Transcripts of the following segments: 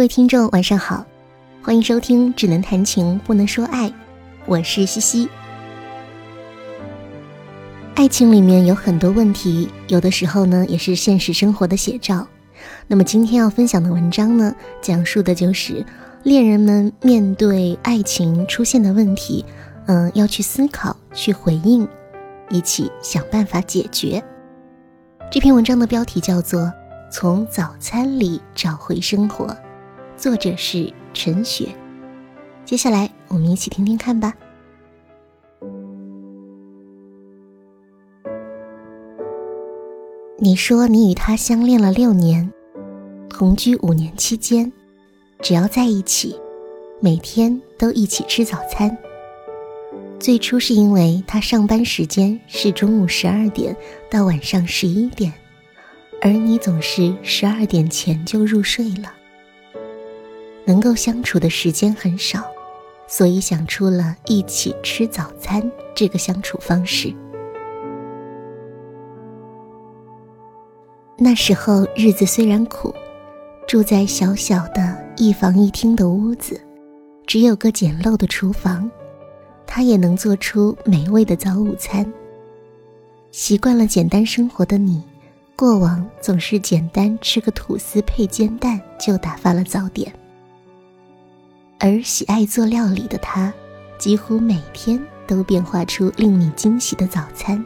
各位听众，晚上好，欢迎收听《只能谈情不能说爱》，我是西西。爱情里面有很多问题，有的时候呢也是现实生活的写照。那么今天要分享的文章呢，讲述的就是恋人们面对爱情出现的问题，嗯，要去思考、去回应，一起想办法解决。这篇文章的标题叫做《从早餐里找回生活》。作者是陈雪，接下来我们一起听听看吧。你说你与他相恋了六年，同居五年期间，只要在一起，每天都一起吃早餐。最初是因为他上班时间是中午十二点到晚上十一点，而你总是十二点前就入睡了。能够相处的时间很少，所以想出了一起吃早餐这个相处方式。那时候日子虽然苦，住在小小的一房一厅的屋子，只有个简陋的厨房，他也能做出美味的早午餐。习惯了简单生活的你，过往总是简单吃个吐司配煎蛋就打发了早点。而喜爱做料理的他，几乎每天都变化出令你惊喜的早餐。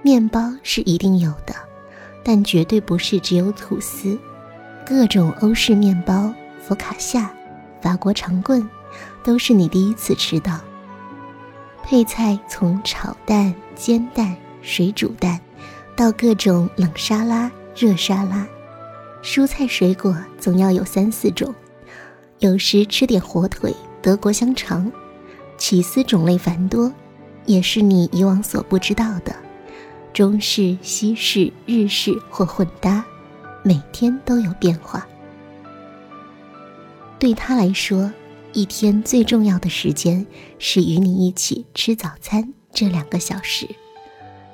面包是一定有的，但绝对不是只有吐司，各种欧式面包、佛卡夏、法国长棍，都是你第一次吃到。配菜从炒蛋、煎蛋、水煮蛋，到各种冷沙拉、热沙拉，蔬菜水果总要有三四种。有时吃点火腿、德国香肠，起司种类繁多，也是你以往所不知道的。中式、西式、日式或混搭，每天都有变化。对他来说，一天最重要的时间是与你一起吃早餐这两个小时。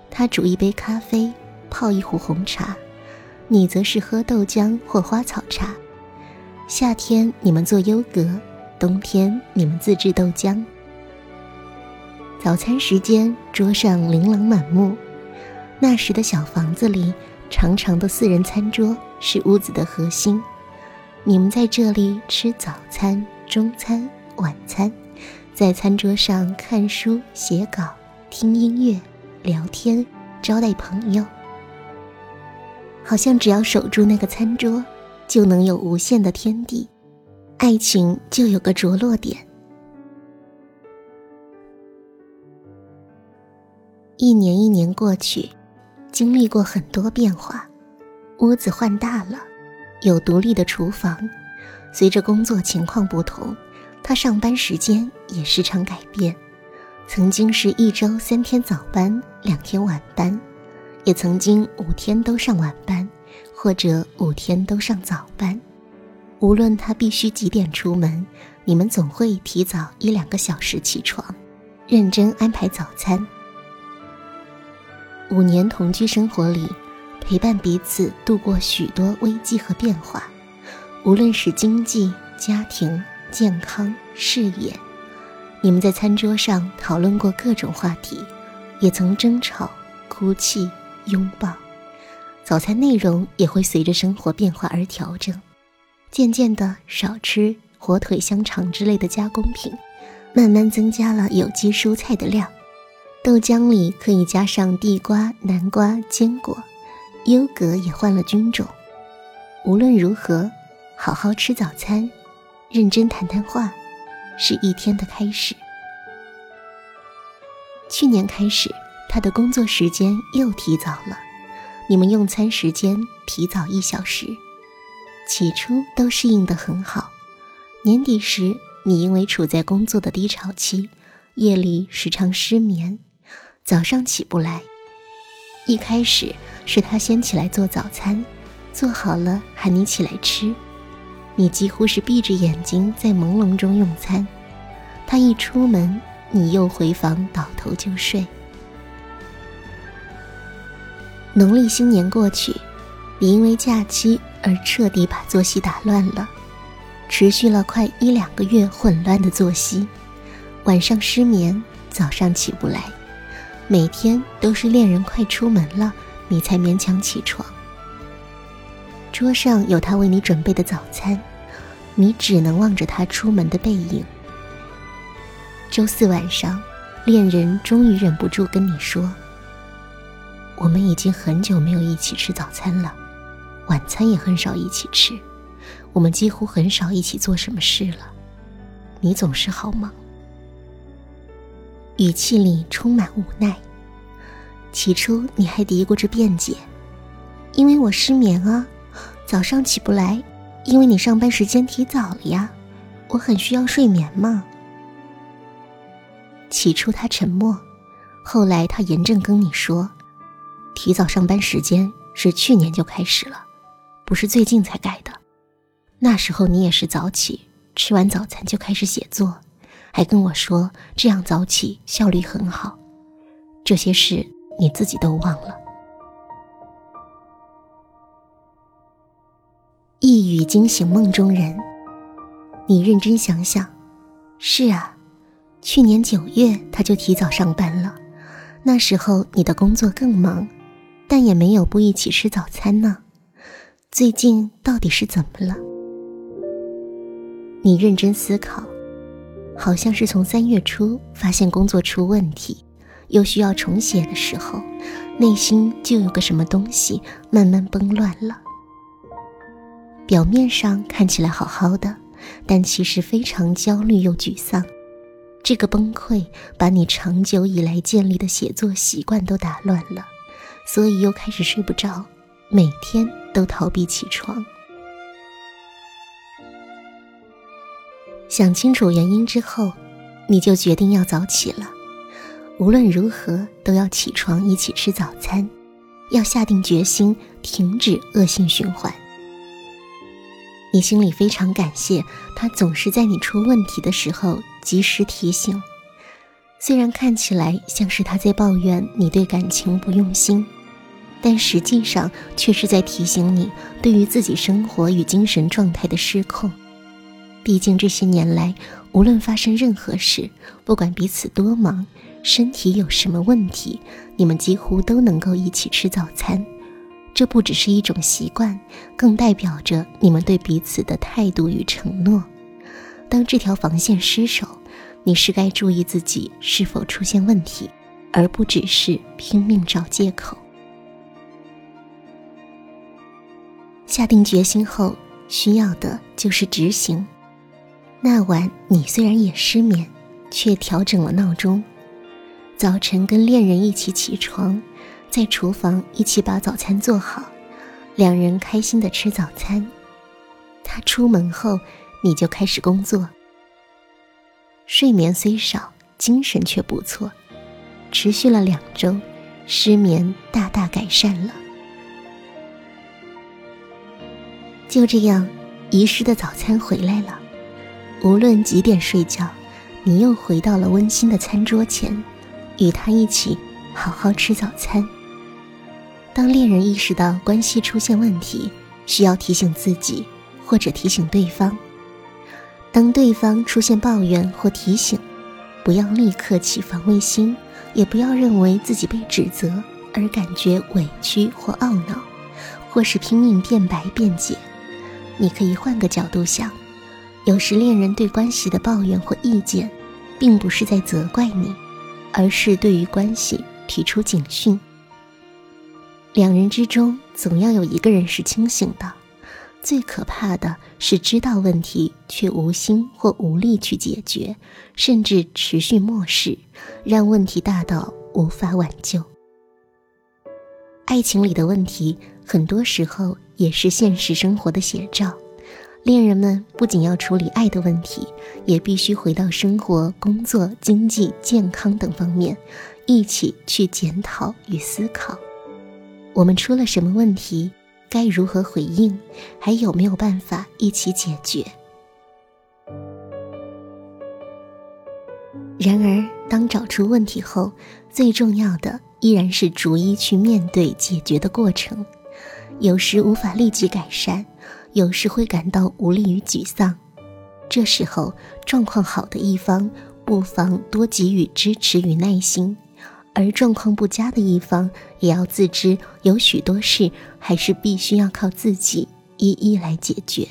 他煮一杯咖啡，泡一壶红茶，你则是喝豆浆或花草茶。夏天你们做优格，冬天你们自制豆浆。早餐时间，桌上琳琅满目。那时的小房子里，长长的四人餐桌是屋子的核心。你们在这里吃早餐、中餐、晚餐，在餐桌上看书、写稿、听音乐、聊天、招待朋友。好像只要守住那个餐桌。就能有无限的天地，爱情就有个着落点。一年一年过去，经历过很多变化，屋子换大了，有独立的厨房。随着工作情况不同，他上班时间也时常改变。曾经是一周三天早班，两天晚班，也曾经五天都上晚班。或者五天都上早班，无论他必须几点出门，你们总会提早一两个小时起床，认真安排早餐。五年同居生活里，陪伴彼此度过许多危机和变化，无论是经济、家庭、健康、事业，你们在餐桌上讨论过各种话题，也曾争吵、哭泣、拥抱。早餐内容也会随着生活变化而调整，渐渐的少吃火腿、香肠之类的加工品，慢慢增加了有机蔬菜的量。豆浆里可以加上地瓜、南瓜、坚果，优格也换了菌种。无论如何，好好吃早餐，认真谈谈话，是一天的开始。去年开始，他的工作时间又提早了。你们用餐时间提早一小时，起初都适应得很好。年底时，你因为处在工作的低潮期，夜里时常失眠，早上起不来。一开始是他先起来做早餐，做好了喊你起来吃，你几乎是闭着眼睛在朦胧中用餐。他一出门，你又回房倒头就睡。农历新年过去，你因为假期而彻底把作息打乱了。持续了快一两个月混乱的作息，晚上失眠，早上起不来，每天都是恋人快出门了，你才勉强起床。桌上有他为你准备的早餐，你只能望着他出门的背影。周四晚上，恋人终于忍不住跟你说：“我们已经很久没有一起吃早餐了，晚餐也很少一起吃，我们几乎很少一起做什么事了。你总是好忙。”语气里充满无奈。起初你还嘀咕着辩解：“因为我失眠啊。”早上起不来，因为你上班时间提早了呀。我很需要睡眠嘛。起初他沉默，后来他严正跟你说：“提早上班时间是去年就开始了，不是最近才改的。那时候你也是早起，吃完早餐就开始写作，还跟我说这样早起效率很好。这些事你自己都忘了。”一语惊醒梦中人。你认真想想，是啊，去年九月他就提早上班了。那时候你的工作更忙，但也没有不一起吃早餐呢。最近到底是怎么了？你认真思考，好像是从三月初发现工作出问题，又需要重写的时候，内心就有个什么东西慢慢崩乱了。表面上看起来好好的，但其实非常焦虑又沮丧。这个崩溃把你长久以来建立的写作习惯都打乱了，所以又开始睡不着，每天都逃避起床。想清楚原因之后，你就决定要早起了。无论如何都要起床一起吃早餐，要下定决心停止恶性循环。你心里非常感谢他，总是在你出问题的时候及时提醒。虽然看起来像是他在抱怨你对感情不用心，但实际上却是在提醒你对于自己生活与精神状态的失控。毕竟这些年来，无论发生任何事，不管彼此多忙，身体有什么问题，你们几乎都能够一起吃早餐。这不只是一种习惯，更代表着你们对彼此的态度与承诺。当这条防线失守，你是该注意自己是否出现问题，而不只是拼命找借口。下定决心后，需要的就是执行。那晚你虽然也失眠，却调整了闹钟，早晨跟恋人一起起床。在厨房一起把早餐做好，两人开心的吃早餐。他出门后，你就开始工作。睡眠虽少，精神却不错。持续了两周，失眠大大改善了。就这样，遗失的早餐回来了。无论几点睡觉，你又回到了温馨的餐桌前，与他一起好好吃早餐。当恋人意识到关系出现问题，需要提醒自己或者提醒对方。当对方出现抱怨或提醒，不要立刻起防卫心，也不要认为自己被指责而感觉委屈或懊恼，或是拼命辩白辩解。你可以换个角度想，有时恋人对关系的抱怨或意见，并不是在责怪你，而是对于关系提出警讯。两人之中总要有一个人是清醒的，最可怕的是知道问题却无心或无力去解决，甚至持续漠视，让问题大到无法挽救。爱情里的问题，很多时候也是现实生活的写照。恋人们不仅要处理爱的问题，也必须回到生活、工作、经济、健康等方面，一起去检讨与思考。我们出了什么问题？该如何回应？还有没有办法一起解决？然而，当找出问题后，最重要的依然是逐一去面对解决的过程。有时无法立即改善，有时会感到无力与沮丧，这时候，状况好的一方不妨多给予支持与耐心，而状况不佳的一方也要自知有许多事还是必须要靠自己一一来解决。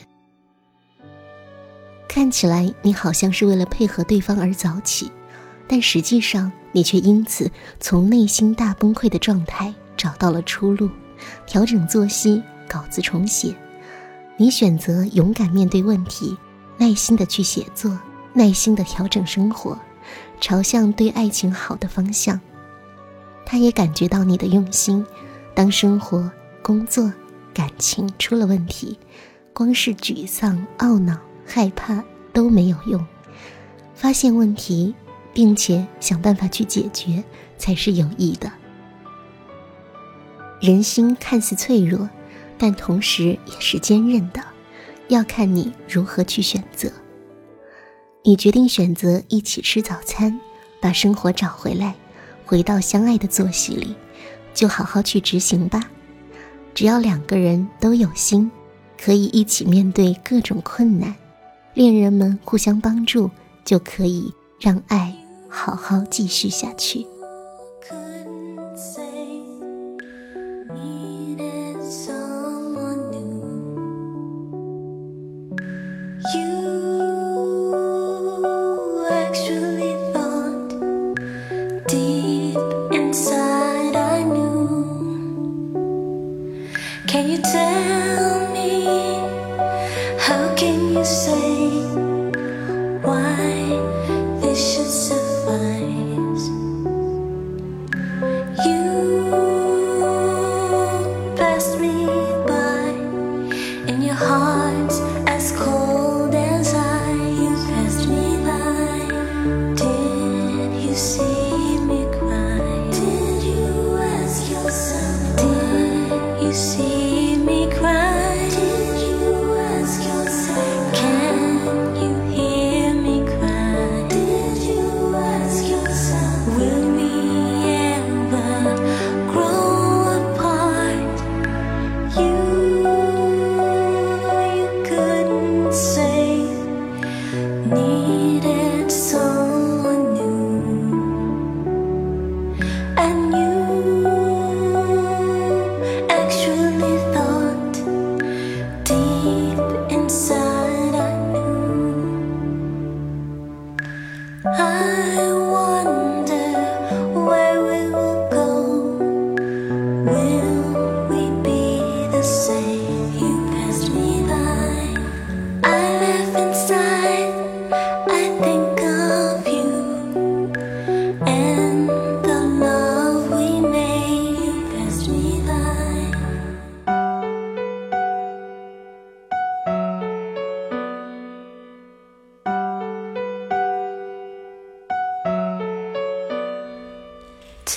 看起来你好像是为了配合对方而早起，但实际上你却因此从内心大崩溃的状态找到了出路，调整作息，稿子重写。你选择勇敢面对问题，耐心的去写作，耐心的调整生活，朝向对爱情好的方向。他也感觉到你的用心。当生活、工作、感情出了问题，光是沮丧、懊恼。害怕都没有用，发现问题，并且想办法去解决才是有益的。人心看似脆弱，但同时也是坚韧的，要看你如何去选择。你决定选择一起吃早餐，把生活找回来，回到相爱的作息里，就好好去执行吧。只要两个人都有心，可以一起面对各种困难。恋人们互相帮助，就可以让爱好好继续下去。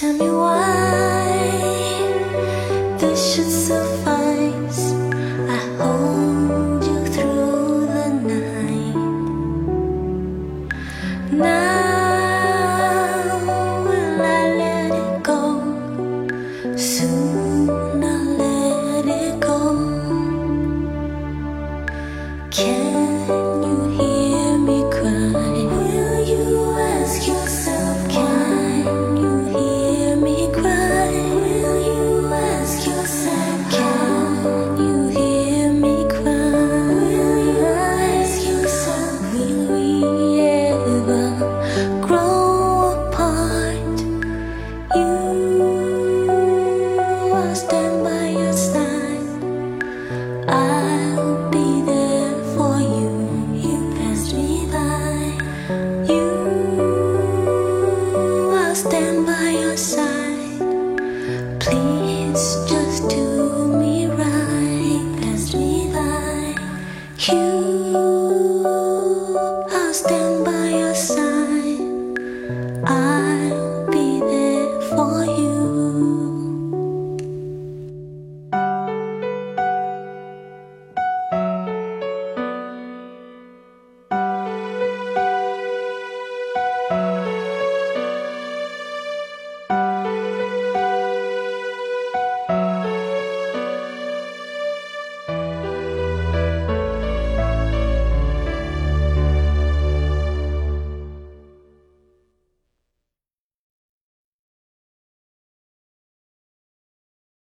Tell me why this should suffice. I hold you through the night. Now will I let it go? Soon I'll let it go. Can